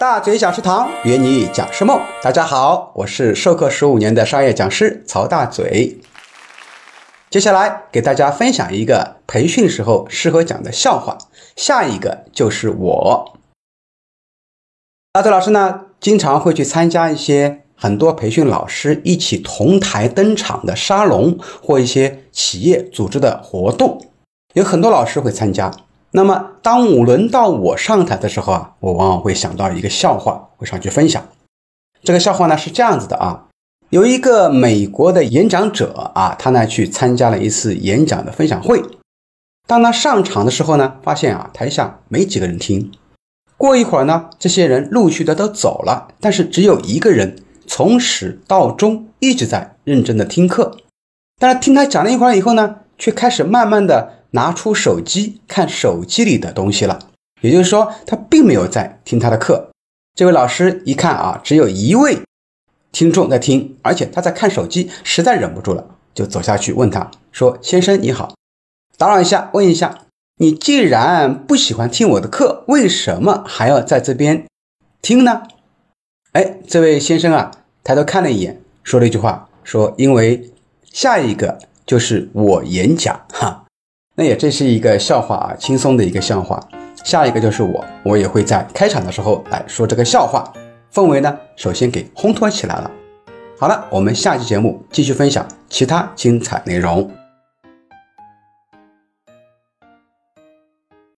大嘴讲师堂约你讲师梦，大家好，我是授课十五年的商业讲师曹大嘴。接下来给大家分享一个培训时候适合讲的笑话。下一个就是我。大嘴老师呢，经常会去参加一些很多培训老师一起同台登场的沙龙或一些企业组织的活动，有很多老师会参加。那么，当我轮到我上台的时候啊，我往往会想到一个笑话，会上去分享。这个笑话呢是这样子的啊，有一个美国的演讲者啊，他呢去参加了一次演讲的分享会。当他上场的时候呢，发现啊台下没几个人听。过一会儿呢，这些人陆续的都走了，但是只有一个人从始到终一直在认真的听课。但是听他讲了一会儿以后呢，却开始慢慢的。拿出手机看手机里的东西了，也就是说，他并没有在听他的课。这位老师一看啊，只有一位听众在听，而且他在看手机，实在忍不住了，就走下去问他说：“先生你好，打扰一下，问一下，你既然不喜欢听我的课，为什么还要在这边听呢？”哎，这位先生啊，抬头看了一眼，说了一句话，说：“因为下一个就是我演讲，哈。”那也这是一个笑话啊，轻松的一个笑话。下一个就是我，我也会在开场的时候来说这个笑话，氛围呢首先给烘托起来了。好了，我们下期节目继续分享其他精彩内容。